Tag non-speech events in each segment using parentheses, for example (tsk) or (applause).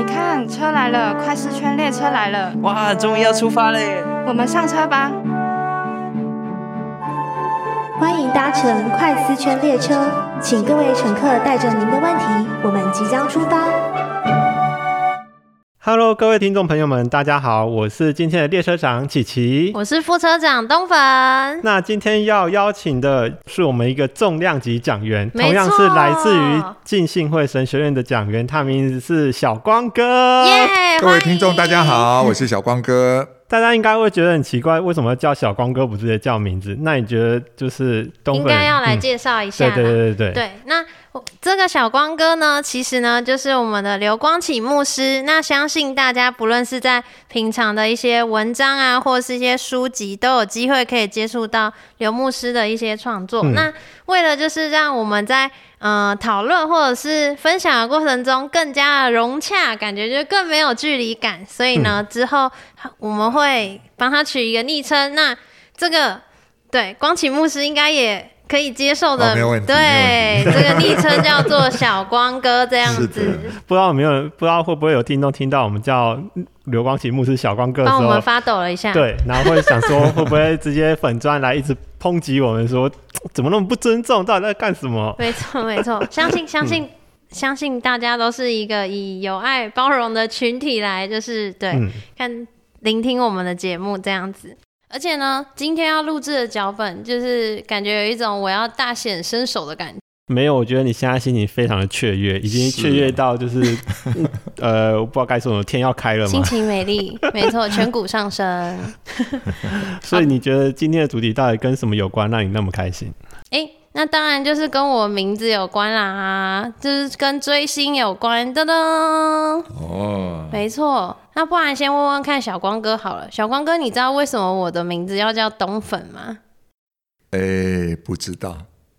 你看，车来了，快四圈列车来了，哇，终于要出发嘞！我们上车吧。欢迎搭乘快四圈列车，请各位乘客带着您的问题，我们即将出发。Hello，各位听众朋友们，大家好，我是今天的列车长琪琪。我是副车长东粉，那今天要邀请的是我们一个重量级讲员，同样是来自于错浸信会神学院的讲员，他名字是小光哥。耶！各位听众，大家。好，我是小光哥。大家应该会觉得很奇怪，为什么叫小光哥不直接叫名字？那你觉得就是东粉应该要来嗯介绍一下对。对对对对，对，那我这个小光哥呢，其实呢就是我们的刘光启牧师。那相信大家不论是在平常的一些文章啊，或是一些书籍，都有机会可以接触到刘牧师的一些创作。嗯那为了就是让我们在呃讨论或者是分享的过程中更加的融洽，感觉就更没有距离感，所以嗯呢、之后我们会帮他取一个昵称。那这个对光启牧师应该也可以接受的，哦没有问题对，这个昵称叫做小光哥这样子，(laughs) 不知道有没有人不知道会不会有听众听到我们叫刘光启牧师小光哥的时候帮我们，发抖了一下。对，然后会想说会不会直接粉砖来一直抨击我们说 (tsk) 怎么那么不尊重，到底在干什么？没错没错，(laughs) 相信相信。相信大家都是一个以有爱包容的群体来，就是对、嗯看聆听我们的节目这样子。而且呢，今天要录制的脚本，就是感觉有一种我要大显身手的感觉。没有，我觉得你现在心情非常的雀跃，已经雀跃到就是，嗯 (laughs) 呃，我不知道该说什么，天要开了吗。心情美丽，(laughs) 没错，颧骨上升。所以你觉得今天的主题到底跟什么有关，让你那么开心？哎、那当然就是跟我名字有关啦，就是跟追星有关。噔噔，哦，没错。那不然先问问看小光哥好了，小光哥，你知道为什么我的名字要叫冬粉吗？哎，不知道，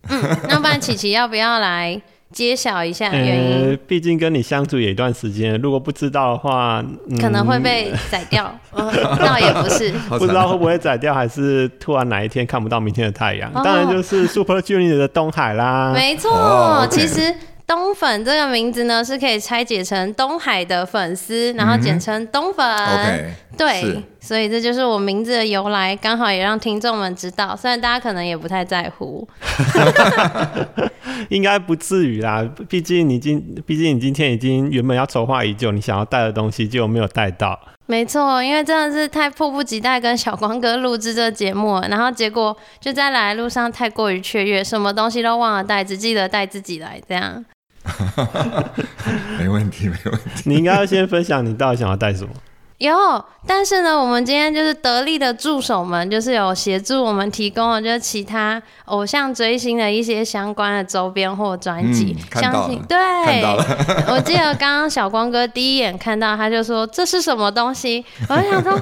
嗯，那不然琪琪要不要来揭晓一下原因？呃，毕竟跟你相处也一段时间，如果不知道的话，嗯可能会被宰掉，嗯，(laughs) 倒也不是。不知道会不会宰掉，还是突然哪一天看不到明天的太阳。哦当然就是 Super Junior 的东海啦。没错，其实东粉这个名字呢是可以拆解成东海的粉丝，然后简称东粉。OK，对，所以这就是我名字的由来，刚好也让听众们知道，虽然大家可能也不太在乎。(laughs) 应该不至于啦，毕竟你今，毕竟你今天已经原本要筹划已久，你想要带的东西结果没有带到。没错，因为真的是太迫不及待跟小光哥录制这个节目了，然后结果就在来的路上太过于雀跃，什么东西都忘了带，只记得带自己来，这样。(laughs) 没问题，没问题。你应该要先分享你到底想要带什么。有，但是呢，我们今天就是得力的助手们，就是有协助我们提供了就是其他偶像追星的一些相关的周边或专辑。相信对，(laughs) 我记得刚刚小光哥第一眼看到他就说这是什么东西，我就想说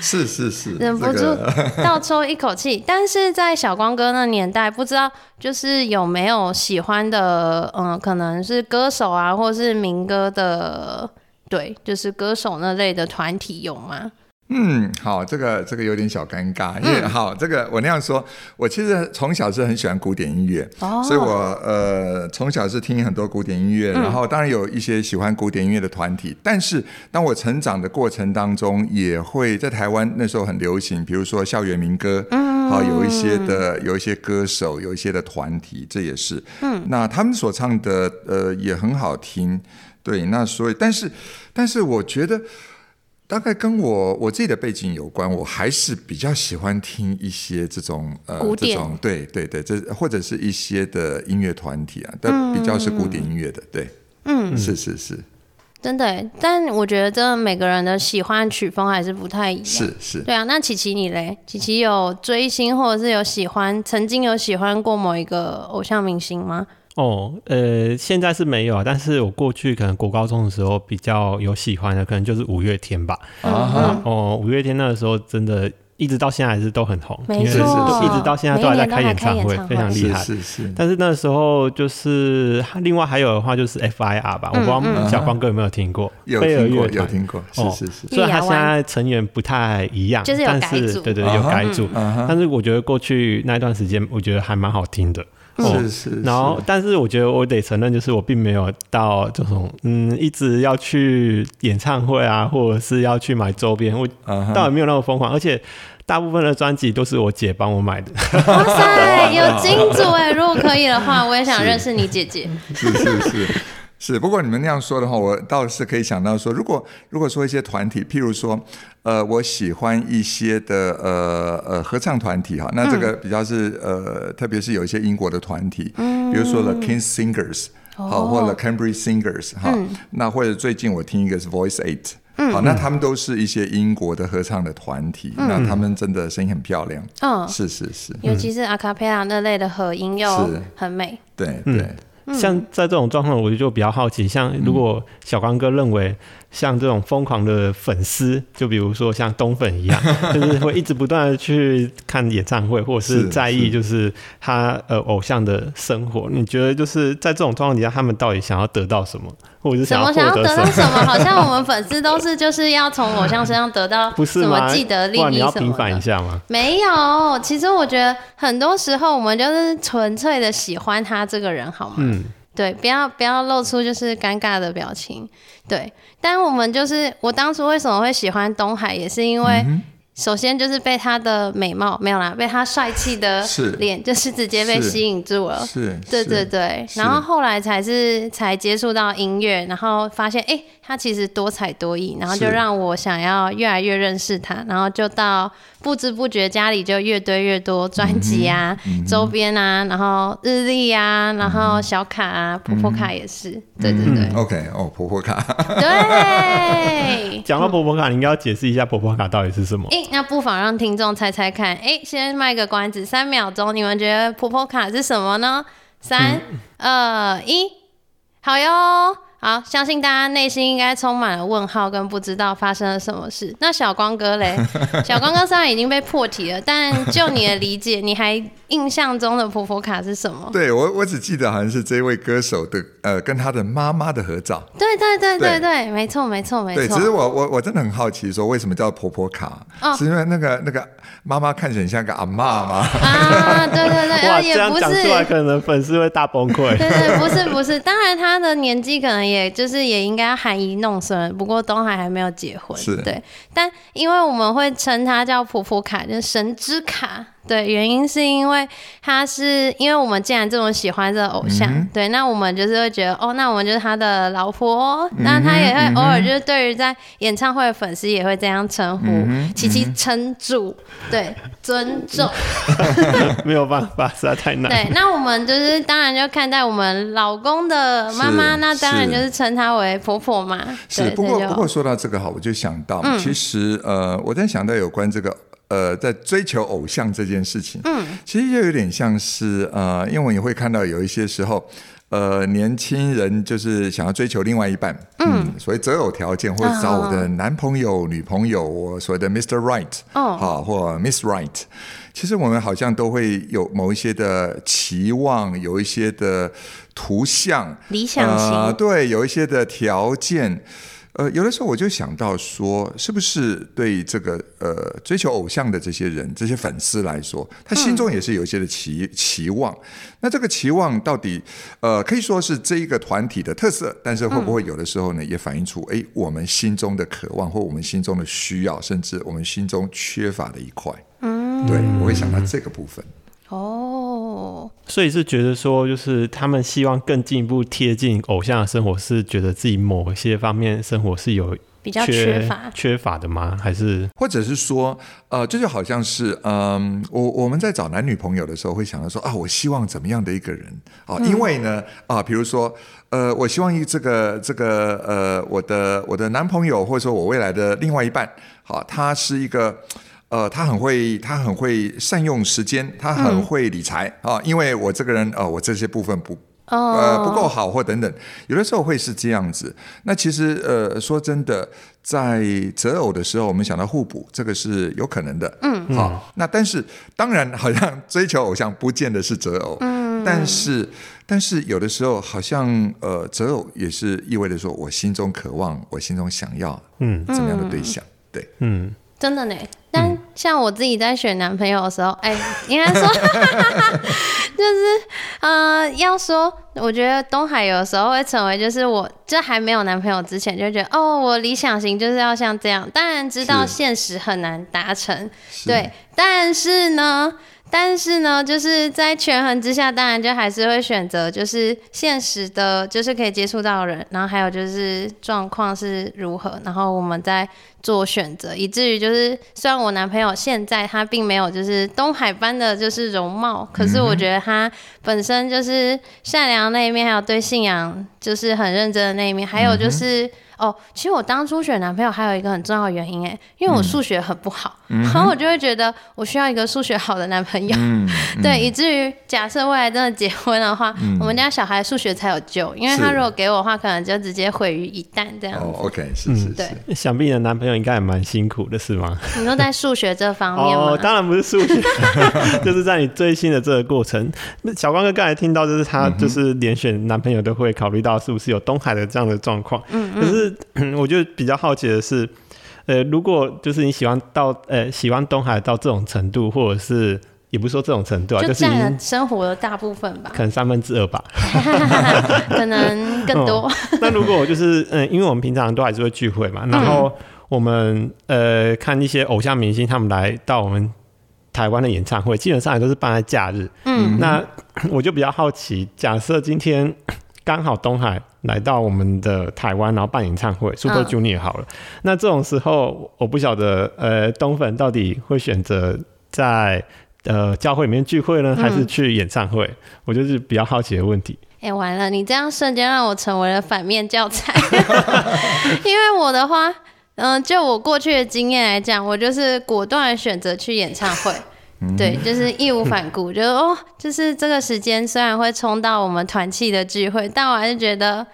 是是是，忍不住 (laughs) (laughs) 倒抽一口气。但是在小光哥那年代，不知道就是有没有喜欢的，嗯，可能是歌手啊，或是民歌的，对，就是歌手那类的团体有吗？嗯，好，这个这个有点小尴尬，因为、嗯。好，这个我那样说，我其实从小是很喜欢古典音乐，哦。所以我呃从小是听很多古典音乐，嗯。然后当然有一些喜欢古典音乐的团体，但是当我成长的过程当中，也会在台湾那时候很流行，比如说校园民歌，嗯，好有一些的有一些歌手，有一些的团体，这也是，嗯，那他们所唱的呃也很好听，对，那所以但是但是我觉得。大概跟我我自己的背景有关，我还是比较喜欢听一些这种呃这种对对对，这或者是一些的音乐团体啊，但比较是古典音乐的，对，嗯，是是是真的，但我觉得真的每个人的喜欢曲风还是不太一样。是是，对啊，那琪琪你嘞？琪琪有追星或者是有喜欢，曾经有喜欢过某一个偶像明星吗？哦，呃，现在是没有啊，但是我过去可能国高中的时候比较有喜欢的，可能就是五月天吧。嗯啊哈，哦，五月天那个时候真的，一直到现在还是都很红，因为没错，一直到现在都还在开演唱会，非常厉害。是是，但是那时候就是另外还有的话就是 FIR 吧，我不知道嗯小光哥有没有听过？有飞儿听过有乐团。听过，哦是是是，虽然他现在成员不太一样，就是有但改组是对对有改组，嗯但是我觉得过去那一段时间，我觉得还蛮好听的。哦是是，然后，但是我觉得我得承认，就是我并没有到这种嗯，一直要去演唱会啊，或者是要去买周边，我倒也没有那么疯狂，而且大部分的专辑都是我姐帮我买的。哇塞，(laughs) 有金主哎！如果可以的话，我也想认识你姐姐。是是是是，不过你们那样说的话，我倒是可以想到说，如果如果说一些团体，譬如说，呃，我喜欢一些的呃呃合唱团体哈，那这个比较是呃，特别是有一些英国的团体，比如说 The King's Singers，好、或者 Cambridge Singers 哈、那或者最近我听一个是 Voice Eight。好，那他们都是一些英国的合唱的团体，那他们真的声音很漂亮。嗯，是是是，尤其是阿卡贝拉那类的合音又是很美。对对。像在这种状况，我就比较好奇，像如果小刚哥认为像这种疯狂的粉丝，就比如说像东粉一样，(laughs) 就是会一直不断的去看演唱会，或者是是在意就是他呃偶像的生活，你觉得就是在这种状况底下，他们到底想要得到什么，或者是想要怎么想要？得到什么？好像我们粉丝都是就是要从偶像身上得到 (laughs) 不是什么吗？既得利益什么要平反一的。下吗？没有，其实我觉得很多时候我们就是纯粹的喜欢他这个人，好吗？嗯，对，不要不要露出就是尴尬的表情。对，但我们就是我当初为什么会喜欢东海，也是因嗯为。首先就是被他的美貌没有啦，被他帅气的 (laughs) 脸，就是直接被吸引住了。是，对是对对，是然后后来才是才接触到音乐，然后发现哎、诶他其实多才多艺，然后就是让我想要越来越认识他，然后就到不知不觉家里就越堆越多专辑啊、嗯周边啊，然后日历啊，然后小卡啊、婆婆卡也是，对对对、OK 哦，婆婆卡，(laughs) 对。讲到婆婆卡，你应该要解释一下婆婆卡到底是什么。哎、那不妨让听众猜猜看。哎、先卖个关子，三秒钟，你们觉得婆婆卡是什么呢？三、二、一，好哟。好，相信大家内心应该充满了问号，跟不知道发生了什么事。那小光哥嘞？(laughs) 小光哥虽然已经被破题了，但就你的理解，你还印象中的婆婆卡是什么？对我我只记得好像是这位歌手的呃跟他的妈妈的合照。对对对对对对，没错没错没错对，错。只是我我我真的很好奇，说为什么叫婆婆卡？哦是因为那个那个妈妈看起来很像个阿嬷吗？啊，对对对，(laughs) 也不是样讲出来，可能粉丝会大崩溃。对对，不是 (laughs) 不是，当然他的年纪可能也就是也应该含饴弄孙，不过东海还没有结婚，是对。但因为我们会称他叫普普卡，就是神之卡，对，原因是因为他是因为我们既然这么喜欢这个偶像，嗯对，那我们就是会觉得哦，那我们就是他的老婆哦、嗯那他也会偶尔就是对于在演唱会的粉丝也会这样称呼，嗯琪琪称住，对，尊重。(laughs) 没有办法，实在太难。对，那我们就是当然就看待我们老公的妈妈，那当然就是称她为婆婆嘛。是，对不过不过说到这个哈，我就想到，其实呃，我在想到有关这个。呃，在追求偶像这件事情，嗯，其实就有点像是呃，因为我也会看到有一些时候，呃，年轻人就是想要追求另外一半，嗯，所以择偶条件，或者找我的男朋友、女朋友，我所谓的 Mr. Right，哦。好，或 Miss Right，其实我们好像都会有某一些的期望，有一些的图像，理想型。呃，对，有一些的条件。呃，有的时候我就想到说，是不是对这个呃追求偶像的这些人、这些粉丝来说，他心中也是有一些的期、期望。那这个期望到底呃可以说是这一个团体的特色，但是会不会有的时候呢，也反映出哎我们心中的渴望或我们心中的需要，甚至我们心中缺乏的一块。嗯，对，我会想到这个部分。哦，所以是觉得说，就是他们希望更进一步贴近偶像的生活，是觉得自己某些方面生活是有比较缺乏。缺乏的吗？还是或者是说，呃，这就好像是，嗯，我我们在找男女朋友的时候，会想到说啊，我希望怎么样的一个人啊？因为呢，啊，比如说，呃，我希望一这个这个呃，我的我的男朋友，或者说我未来的另外一半，好，他是一个。呃，他很会，他很会善用时间，他很会理财、啊。因为我这个人，呃，我这些部分不呃不够好或等等，有的时候会是这样子。那其实呃说真的，在择偶的时候，我们想到互补，这个是有可能的。嗯，好。那但是当然，好像追求偶像不见得是择偶。嗯，但是但是有的时候，好像呃择偶也是意味着说我心中渴望，我心中想要嗯怎么样的对象。对，嗯真的呢。但像我自己在选男朋友的时候，哎、(laughs) 应该说就是呃，要说我觉得东海有时候会成为就是我这还没有男朋友之前就觉得哦，我理想型就是要像这样，当然知道现实很难达成，对，但是呢。但是呢，就是在权衡之下，当然就还是会选择就是现实的，就是可以接触到人，然后还有就是状况是如何，然后我们再做选择，以至于就是虽然我男朋友现在他并没有就是东海般的就是容貌，可是我觉得他本身就是善良的那一面，还有对信仰就是很认真的那一面，还有就是。哦，其实我当初选男朋友还有一个很重要的原因，哎，因为我数学很不好，然后我就会觉得我需要一个数学好的男朋友，嗯，(laughs) 对，以至于假设未来真的结婚的话，我们家小孩数学才有救，因为他如果给我的话，可能就直接毁于一旦这样哦。，OK，是是对是，想必你的男朋友应该也蛮辛苦的，是吗？你说在数学这方面吗？(laughs) 哦，当然不是数学，(laughs) 就是在你追星的这个过程。那小光哥刚才听到，就是他就是连选男朋友都会考虑到是不是有东海的这样的状况。嗯可是我就比较好奇的是，呃，如果就是你喜欢到呃喜欢东海到这种程度，或者是也不是说这种程度啊，就就是已占了生活的大部分吧，可能三分之二吧。(laughs) 可能更多。那如果我就是嗯，因为我们平常都还是会聚会嘛，然后我们呃看一些偶像明星他们来到我们台湾的演唱会，基本上也都是办在假日。嗯，那我就比较好奇，假设今天刚好东海来到我们的台湾，然后办演唱会，Super 嗯 Junior 好了，那这种时候我不晓得呃东粉到底会选择在。呃，教会里面聚会呢，还是去演唱会？我就是比较好奇的问题。哎、完了，你这样瞬间让我成为了反面教材。(laughs) 因为我的话，嗯、就我过去的经验来讲，我就是果断地选择去演唱会。对，就是义无反顾，觉得哦，就是这个时间虽然会冲到我们团契的聚会，但我还是觉得，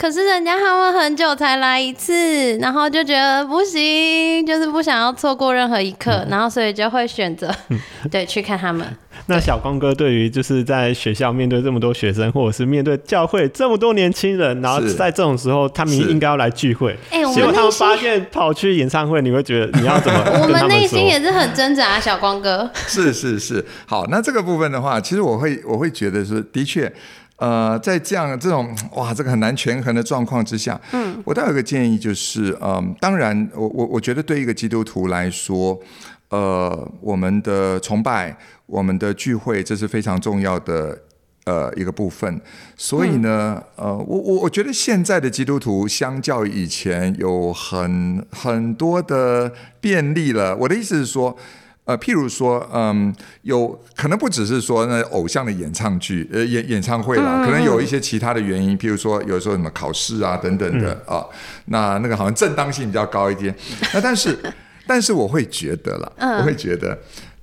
可是人家他们很久才来一次，然后就觉得不行，就是不想要错过任何一刻，然后所以就会选择 (laughs) 对去看他们。那小光哥对于就是在学校面对这么多学生，或者是面对教会这么多年轻人，然后在这种时候，他们是应该要来聚会，哎、我结果他们发现跑去演唱会，你会觉得你要怎么 (laughs) 我们内心？也是很挣扎，小光哥。是是是，好，那这个部分的话，其实我会我会觉得是的确。呃，在这样这种 (tsk) 哇，这个很难权衡的状况之下，嗯，我倒有个建议，就是嗯，当然，我我我觉得对一个基督徒来说，呃，我们的崇拜、我们的聚会，这是非常重要的呃一个部分。所以呢，呃，我我我觉得现在的基督徒相较以前有很很多的便利了。我的意思是说。呃，譬如说，嗯，有可能不只是说那偶像的演唱剧，呃，演演唱会啦，可能有一些其他的原因，譬如说有时候什么考试啊等等的啊，那那个好像正当性比较高一点。那但是，但是我会觉得啦，我会觉得。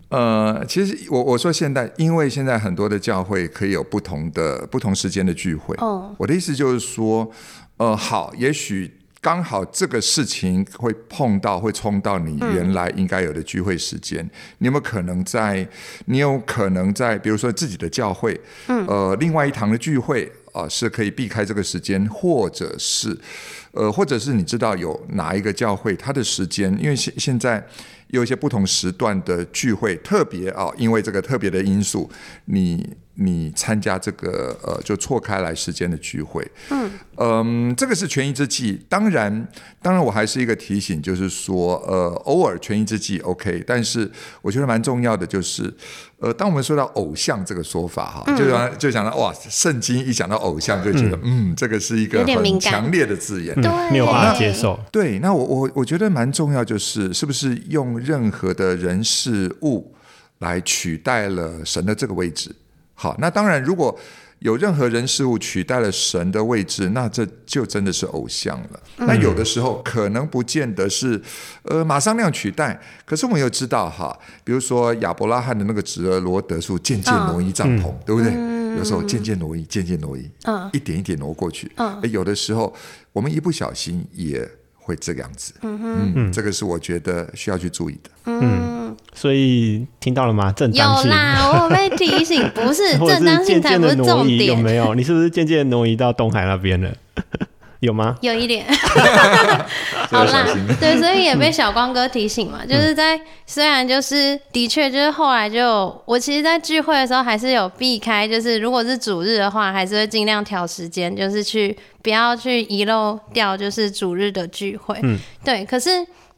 呃，其实我我说现在，因为现在很多的教会可以有不同的不同时间的聚会。哦我的意思就是说，呃，好，也许刚好这个事情会碰到，会冲到你原来应该有的聚会时间。你有没有可能在？你有可能在，比如说自己的教会，嗯呃，另外一堂的聚会啊、呃是可以避开这个时间，或者是，呃，或者是你知道有哪一个教会它的时间，因为现现在。有一些不同时段的聚会，特别啊、因为这个特别的因素，你你参加这个呃，就错开来时间的聚会，嗯。这个是权宜之计。当然，当然我还是一个提醒，就是说，呃，偶尔权宜之计 OK，但是我觉得蛮重要的就是，呃，当我们说到偶像这个说法哈，就想就想到哇，圣经一讲到偶像就觉得嗯。这个是一个很强烈的字眼，对，没有办法接受。对，那我我我觉得蛮重要，就是是不是用任何的人事物来取代了神的这个位置？好，那当然，如果有任何人事物取代了神的位置，那这就真的是偶像了。那有的时候可能不见得是呃马上那样取代，可是我们又知道哈，比如说亚伯拉罕的那个侄儿罗德树渐渐挪移帐篷，对不对？有时候渐渐挪移，渐渐挪移，嗯一点一点挪过去。嗯有的时候我们一不小心也会这个样子。嗯嗯这个是我觉得需要去注意的。嗯，所以听到了吗？正有当性，啦，(laughs) 我被提醒，不是正当性才不是的挪移，有。没有？你是不是渐渐挪移到东海那边了？有吗？有一点。(laughs) 好啦对，所以也被小光哥提醒嘛，就是在虽然就是的确就是后来就我其实，在聚会的时候还是有避开，就是如果是主日的话，还是会尽量调时间，就是去不要去遗漏掉就是主日的聚会。嗯，对，可是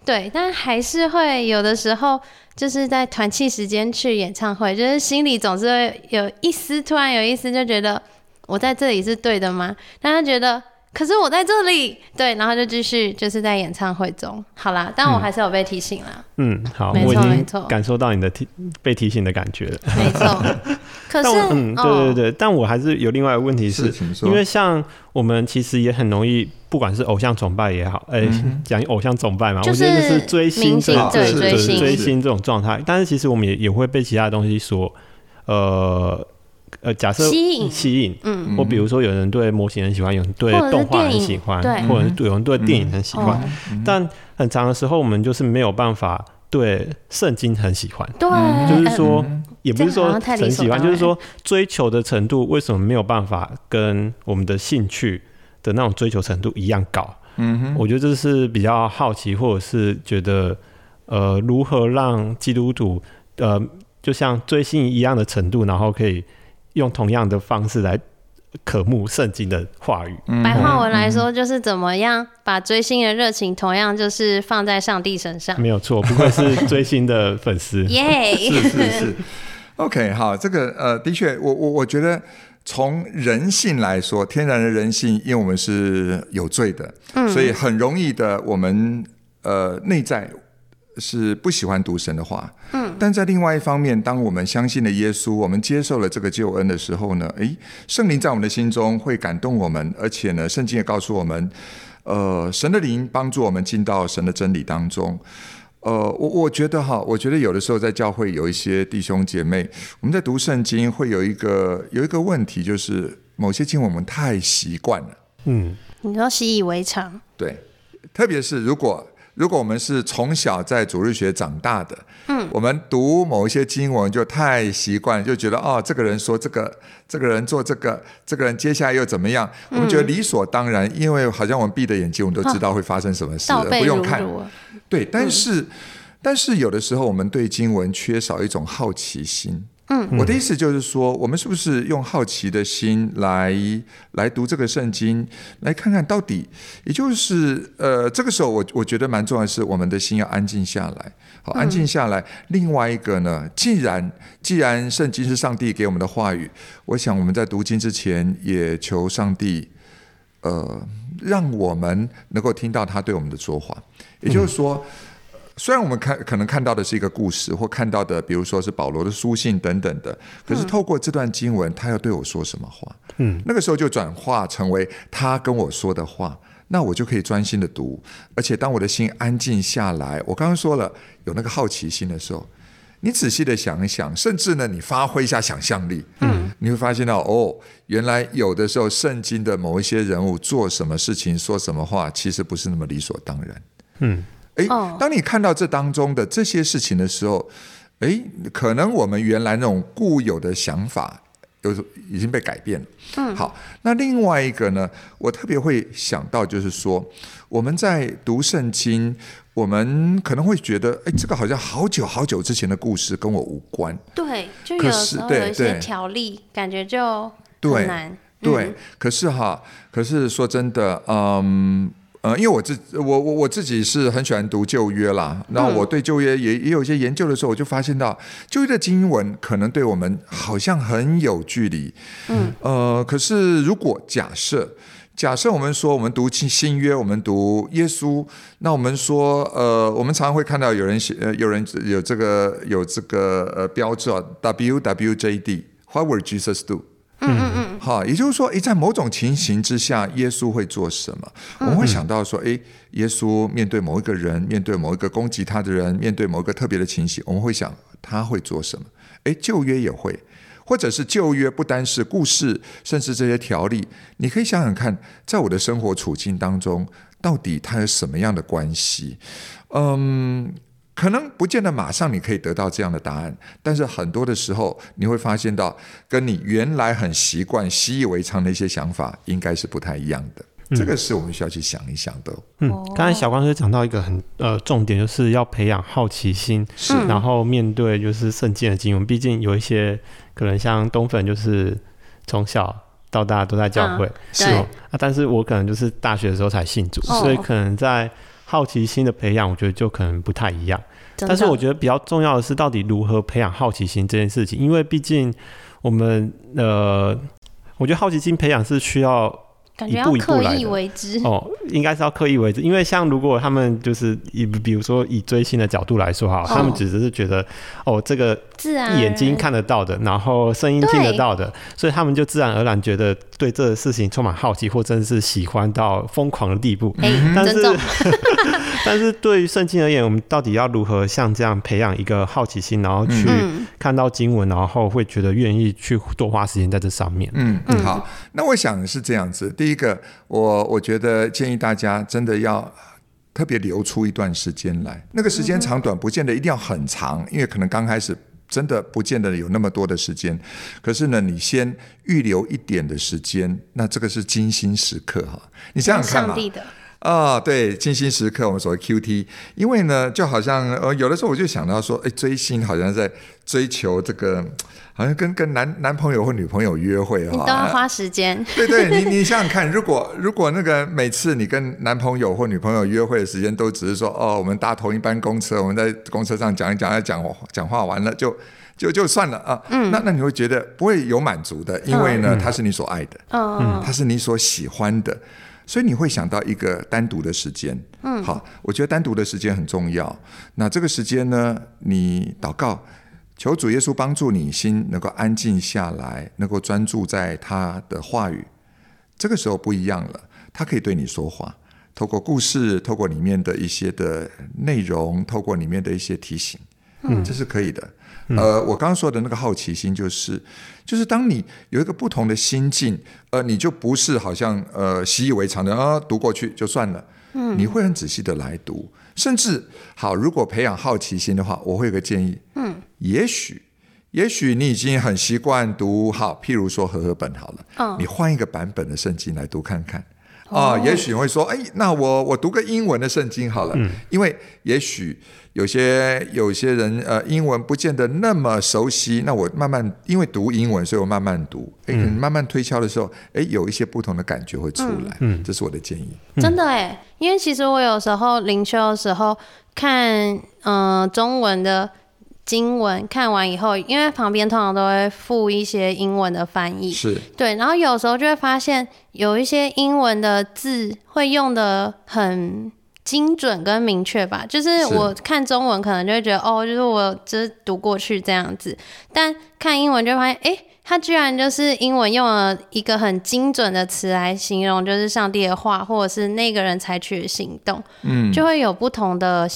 对，但还是会有的时候就是在团契时间去演唱会，就是心里总是会有一丝突然有一丝就觉得我在这里是对的吗？但他觉得。可是我在这里，对，然后就继续就是在演唱会中，好啦，但我还是有被提醒啦，嗯，好，没错没错。感受到你的提被提醒的感觉了。没错。可是，嗯，对对但我还是有另外一个问题是，是因为像我们其实也很容易，不管是偶像崇拜也好，哎、讲、偶像崇拜嘛，就我觉得是是追星明星这对追星。追星这种状态。但是其实我们也也会被其他的东西所，呃呃，假设吸引吸引，嗯，或比如说有人对模型很喜欢，有人对动画很喜欢，对或者是有人对电影很喜欢，哦，但很长的时候我们就是没有办法对圣经很喜欢。对，就是说，也不是说很喜欢，就是说追求的程度为什么没有办法跟我们的兴趣的那种追求程度一样高？嗯哼，我觉得这是比较好奇，或者是觉得呃，如何让基督徒呃，就像追星一样的程度，然后可以用同样的方式来渴慕圣经的话语。嗯白话文来说，就是怎么样把追星的热情，同样就是放在上帝身上。没有错，不愧是追星的粉丝。(laughs) 耶！是是是，OK，好，这个呃，的确，我我我觉得从人性来说，天然的人性，因为我们是有罪的，所以很容易的，我们呃内在是不喜欢读神的话，嗯，但在另外一方面，当我们相信了耶稣，我们接受了这个救恩的时候呢，诶，圣灵在我们的心中会感动我们，而且呢，圣经也告诉我们，呃，神的灵帮助我们进到神的真理当中。呃，我我觉得哈，我觉得有的时候在教会有一些弟兄姐妹，我们在读圣经会有一个有一个问题，就是某些经文我们太习惯了，嗯，你说习以为常，对，特别是如果如果我们是从小在主日学长大的，嗯，我们读某一些经文就太习惯，就觉得哦，这个人说这个，这个人做这个，这个人接下来又怎么样，我们觉得理所当然，因为好像我们闭着眼睛，我们都知道会发生什么事不用看。流。对，但是、但是有的时候我们对经文缺少一种好奇心。嗯，我的意思就是说，我们是不是用好奇的心来来读这个圣经，来看看到底，也就是呃，这个时候我我觉得蛮重要的是，我们的心要安静下来，好，安静下来。另外一个呢，既然既然圣经是上帝给我们的话语，我想我们在读经之前也求上帝，呃，让我们能够听到他对我们的说话。也就是说，虽然我们看可能看到的是一个故事，或看到的，比如说是保罗的书信等等的，可是透过这段经文，他要对我说什么话？嗯，那个时候就转化成为他跟我说的话，那我就可以专心的读，而且当我的心安静下来，我刚刚说了有那个好奇心的时候。你仔细的想一想，甚至呢，你发挥一下想象力，嗯，你会发现到哦，原来有的时候圣经的某一些人物做什么事情、说什么话，其实不是那么理所当然。嗯，诶，哦当你看到这当中的这些事情的时候，哎，可能我们原来那种固有的想法，有已经被改变了。嗯，好，那另外一个呢，我特别会想到就是说，我们在读圣经，我们可能会觉得，哎，这个好像好久好久之前的故事跟我无关。对，就有时候有一些条例，感觉就对很难。对，嗯可是哈，可是说真的，嗯。呃，因为我自我我我自己是很喜欢读旧约啦，那我对旧约也也有一些研究的时候，我就发现到旧约的经文可能对我们好像很有距离，嗯，呃，可是如果假设假设我们说我们读新新约，我们读耶稣，那我们说呃，我们常常会看到有人写呃，有人有这个有这个呃标志啊，WWJD，What would Jesus do？好，也就是说，诶，在某种情形之下，耶稣会做什么？我们会想到说，诶，耶稣面对某一个人，面对某一个攻击他的人，面对某一个特别的情形，我们会想他会做什么？诶，旧约也会，或者是旧约不单是故事，甚至这些条例，你可以想想看，在我的生活处境当中，到底它有什么样的关系？嗯。可能不见得马上你可以得到这样的答案，但是很多的时候你会发现到，跟你原来很习惯、习以为常的一些想法，应该是不太一样的。这个是我们需要去想一想的。嗯，刚才小光哥讲到一个很呃重点，就是要培养好奇心，是。然后面对就是圣经的经文，毕竟有一些可能像东粉就是从小到大都在教会，是哦。啊，但是我可能就是大学的时候才信主，哦。所以可能在好奇心的培养，我觉得就可能不太一样。但是我觉得比较重要的是，到底如何培养好奇心这件事情，因为毕竟我们呃，我觉得好奇心培养是需要感觉要一步一步刻意来的。为之。哦，应该是要刻意为之，因为像如果他们就是以比如说以追星的角度来说哈，他们只是觉得哦这个眼睛看得到的，然后声音听得到的，所以他们就自然而然觉得对这个事情充满好奇，或真的是喜欢到疯狂的地步。哎，但是 (laughs) 但是对于圣经而言，我们到底要如何像这样培养一个好奇心，然后去嗯看到经文，然后会觉得愿意去多花时间在这上面？嗯，嗯好，那我想是这样子。第一个，我我觉得建议大家真的要特别留出一段时间来，那个时间长短不见得一定要很长，因为可能刚开始。真的不见得有那么多的时间，可是呢，你先预留一点的时间，那这个是精心时刻哈。你想想看嘛，上帝的，啊、对，静心时刻，我们所谓 QT，因为呢，就好像呃，有的时候我就想到说，哎，追星好像在追求这个，好像跟跟男男朋友或女朋友约会哈，你都要花时间。对对，你你想想看，如果如果那个每次你跟男朋友或女朋友约会的时间都只是说，哦，我们搭同一班公车，我们在公车上讲一讲，讲讲话完了就就就算了啊，嗯，那那你会觉得不会有满足的，因为呢，他是你所爱的，嗯，他是你所喜欢的，所以你会想到一个单独的时间。嗯，好，我觉得单独的时间很重要。那这个时间呢，你祷告，求主耶稣帮助你心能够安静下来，能够专注在他的话语。这个时候不一样了，他可以对你说话，透过故事，透过里面的一些的内容，透过里面的一些提醒。嗯，这是可以的。呃，我刚刚说的那个好奇心，就是就是当你有一个不同的心境，呃，你就不是好像呃习以为常的啊读过去就算了，嗯，你会很仔细的来读，甚至好，如果培养好奇心的话，我会有个建议，嗯，也许也许你已经很习惯读好，譬如说和合本好了，嗯。你换一个版本的圣经来读看看。啊、也许你会说，哎，那我我读个英文的圣经好了，因为也许有些有些人呃英文不见得那么熟悉，那我慢慢因为读英文，所以我慢慢读，哎，可能慢慢推敲的时候，哎，有一些不同的感觉会出来，嗯，这是我的建议。真的哎，因为其实我有时候灵修的时候看，嗯、中文的经文看完以后，因为旁边通常都会附一些英文的翻译，是，对，然后有时候就会发现有一些英文的字会用的很精准跟明确吧，就是是。我看中文可能就会觉得哦，就是我就是读过去这样子，但看英文就会发现，哎、他居然就是英文用了一个很精准的词来形容，就是上帝的话，或者是那个人采取的行动，嗯。就会有不同的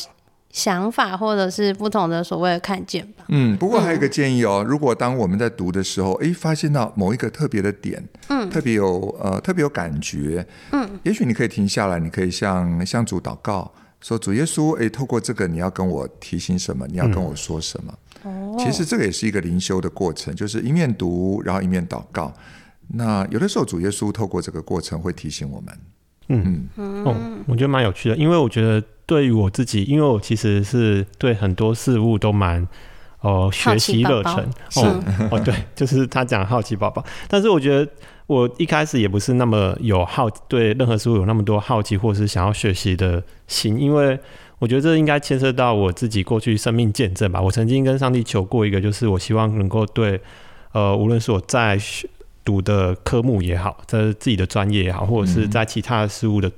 想法，或者是不同的所谓的看见吧。嗯，不过还有一个建议哦，如果当我们在读的时候，哎，发现到某一个特别的点，嗯，特别有呃特别有感觉，嗯，也许你可以停下来，你可以向向主祷告，说主耶稣，哎，透过这个你要跟我提醒什么，你要跟我说什么。哦。其实这个也是一个灵修的过程，就是一面读，然后一面祷告。那有的时候主耶稣透过这个过程会提醒我们，嗯，哦，我觉得蛮有趣的，因为我觉得对于我自己，因为我其实是对很多事物都蛮哦、学习热忱。哦哦，对，(laughs) 就是他讲好奇宝宝，但是我觉得我一开始也不是那么有好对任何事物有那么多好奇或是想要学习的心，因为我觉得这应该牵涉到我自己过去生命见证吧。我曾经跟上帝求过一个，就是我希望能够对呃，无论是我在学读的科目也好，在自己的专业也好，或者是在其他的事物的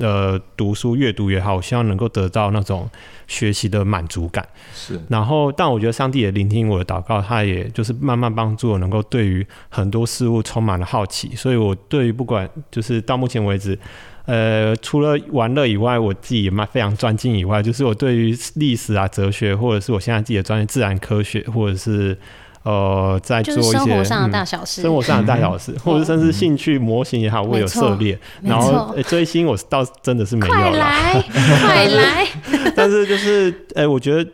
呃读书阅读也好，我希望能够得到那种学习的满足感。是然后，但我觉得上帝也聆听我的祷告，他也就是慢慢帮助我能够对于很多事物充满了好奇。所以我对于不管就是到目前为止，呃，除了玩乐以外，我自己也蛮非常专精以外，就是我对于历史啊、哲学，或者是我现在自己的专业自然科学，或者是呃，在做一些生活上的嗯大小事，生活上的大小事，或者甚至兴趣模型也好，我有涉猎。然后追星，我倒真的是没有快。来，快来！(laughs) (laughs) 但是就是，哎、我觉得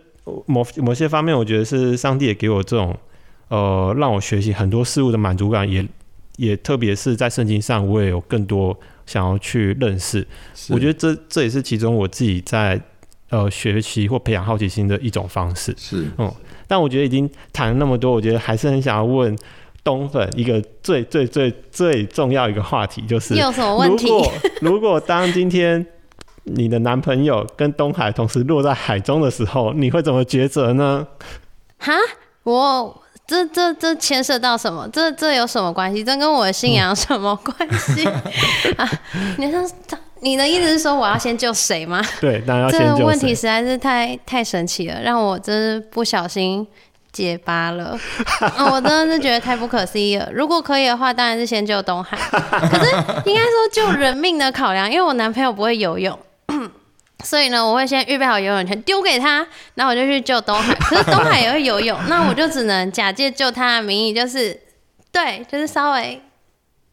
某某些方面，我觉得是上帝也给我这种，呃，让我学习很多事物的满足感，也也特别是在圣经上，我也有更多想要去认识。我觉得这这也是其中我自己在呃学习或培养好奇心的一种方式。是，嗯，但我觉得已经谈了那么多，我觉得还是很想要问东粉一个最最最最重要一个话题，就是你有什么问题如果如果当今天你的男朋友跟东海同时落在海中的时候，你会怎么抉择呢？哈，我这这这牵涉到什么？这这有什么关系？这跟我的信仰什么关系、(laughs) 啊？你说，你的意思是说我要先救谁吗？(laughs) 对，当然要这先救个问题实在是太太神奇了，让我真是不小心结巴了。啊，(laughs) 我真的是觉得太不可思议了。如果可以的话，当然是先救东海。可是应该说救人命的考量，因为我男朋友不会游泳。所以呢，我会先预备好游泳圈丢给他，然后我就去救东海。可是东海也会游泳，那我就只能假借救他的名义，就是对，就是稍微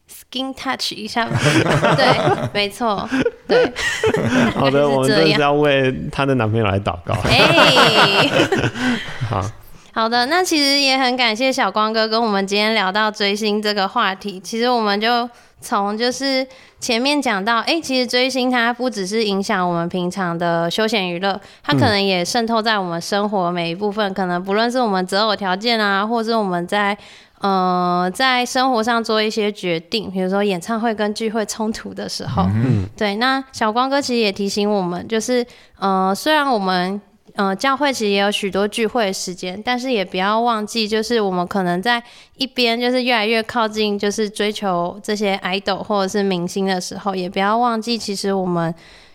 skin touch 一下吧。(laughs) 对，没错，对。(laughs) 好的，我们这样真的是要为她的男朋友来祷告。(laughs) 哎、好，好的，那其实也很感谢小光哥跟我们今天聊到追星这个话题。其实我们就从就是前面讲到，哎、其实追星它不只是影响我们平常的休闲娱乐，它可能也渗透在我们生活每一部分。可能不论是我们择偶条件啊，或是我们在呃在生活上做一些决定，比如说演唱会跟聚会冲突的时候，嗯，对，那小光哥其实也提醒我们，就是呃，虽然我们呃教会其实也有许多聚会的时间，但是也不要忘记，就是我们可能在一边就是越来越靠近，就是追求这些 idol 或者是明星的时候，也不要忘记，其实我们。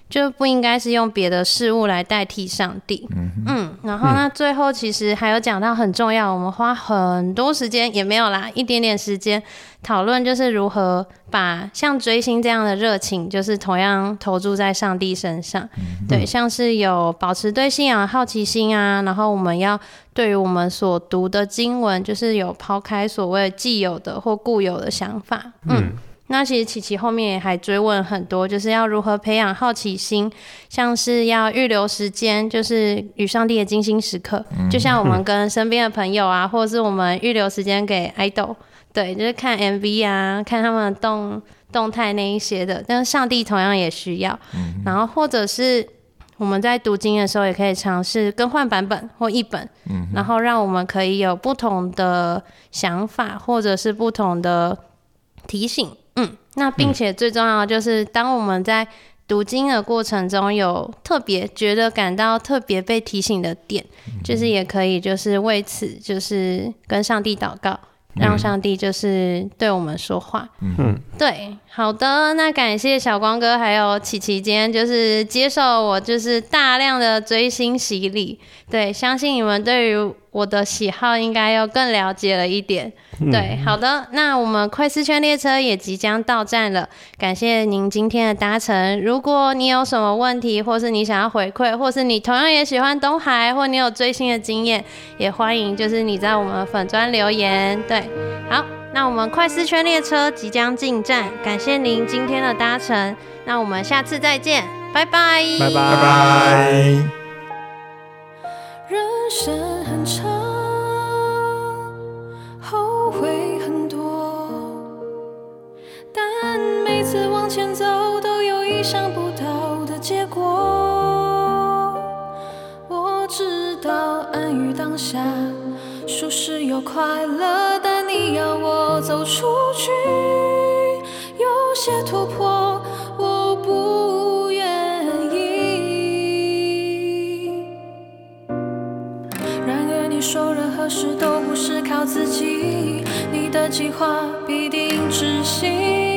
就不应该是用别的事物来代替上帝。嗯然后那最后其实还有讲到很重要，我们花很多时间也没有啦，一点点时间讨论，就是如何把像追星这样的热情，就是同样投注在上帝身上。对，像是有保持对信仰的好奇心啊，然后我们要对于我们所读的经文，就是有抛开所谓既有的或固有的想法。嗯。那其实琪琪后面也还追问很多，就是要如何培养好奇心，像是要预留时间，就是与上帝的精心时刻，就像我们跟身边的朋友啊，(laughs) 或者是我们预留时间给 idol，对，就是看 MV 啊，看他们的动动态那一些的，但是上帝同样也需要，然后或者是。我们在读经的时候，也可以尝试更换版本或译本，然后让我们可以有不同的想法，或者是不同的提醒。嗯，那并且最重要的就是，当我们在读经的过程中有特别觉得感到特别被提醒的点，就是也可以就是为此就是跟上帝祷告，让上帝就是对我们说话。嗯，对，好的，那感谢小光哥还有琪琪今天就是接受我就是大量的追星洗礼。对，相信你们对于我的喜好应该又更了解了一点。对，好的，那我们快思圈列车也即将到站了，感谢您今天的搭乘。如果你有什么问题，或是你想要回馈，或是你同样也喜欢东海，或你有追星的经验，也欢迎就是你在我们粉砖留言。对，好，那我们快思圈列车即将进站，感谢您今天的搭乘，那我们下次再见，拜拜，拜拜拜拜。人生很长，后悔很多，但每次往前走都有意想不到的结果。我知道安于当下，舒适又快乐，但你要我走出去，有些突破，自己，你的计划必定执行。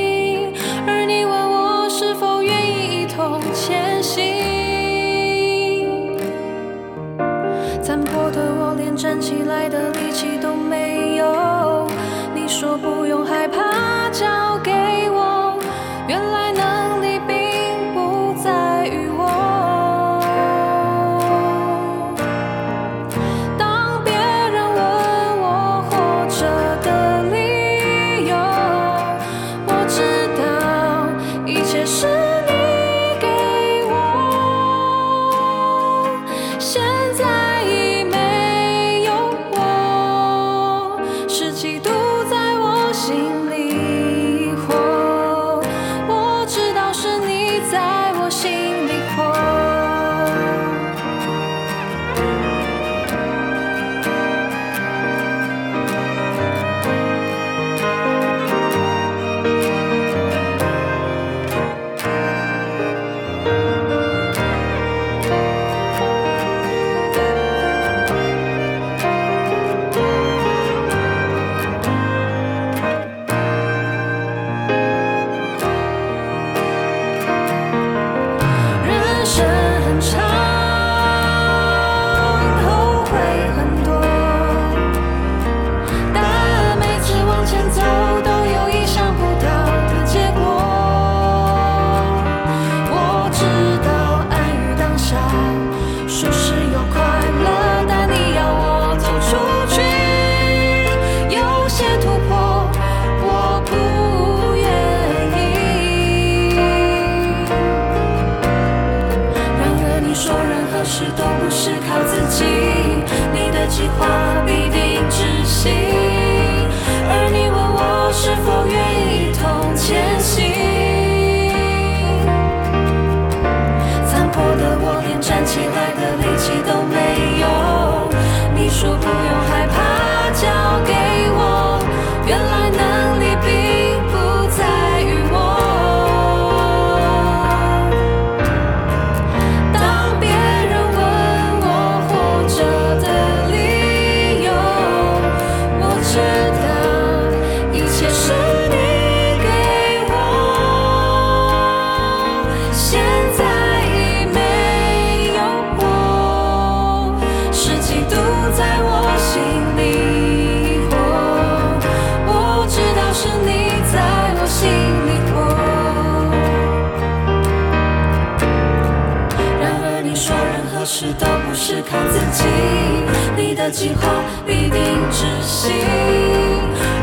的计划必定执行，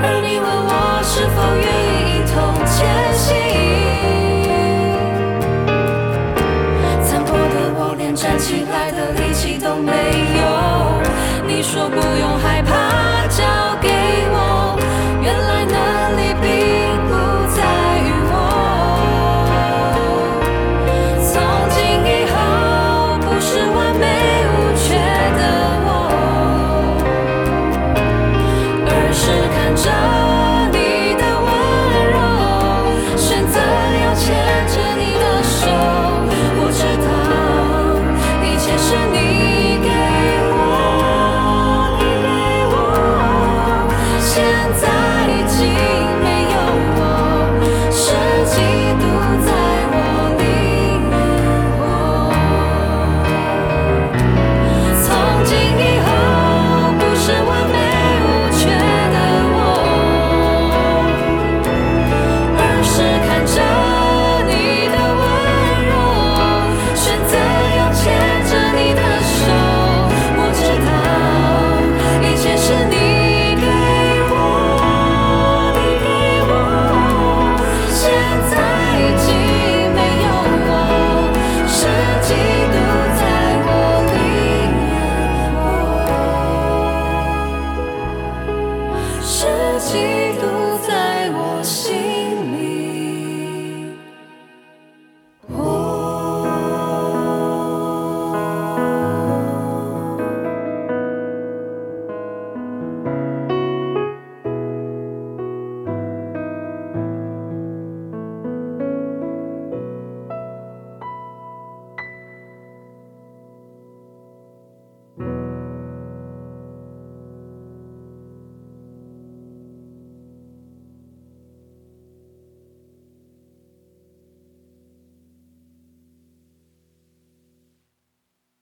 而你问我是否愿意一同前行，残破的我连站起。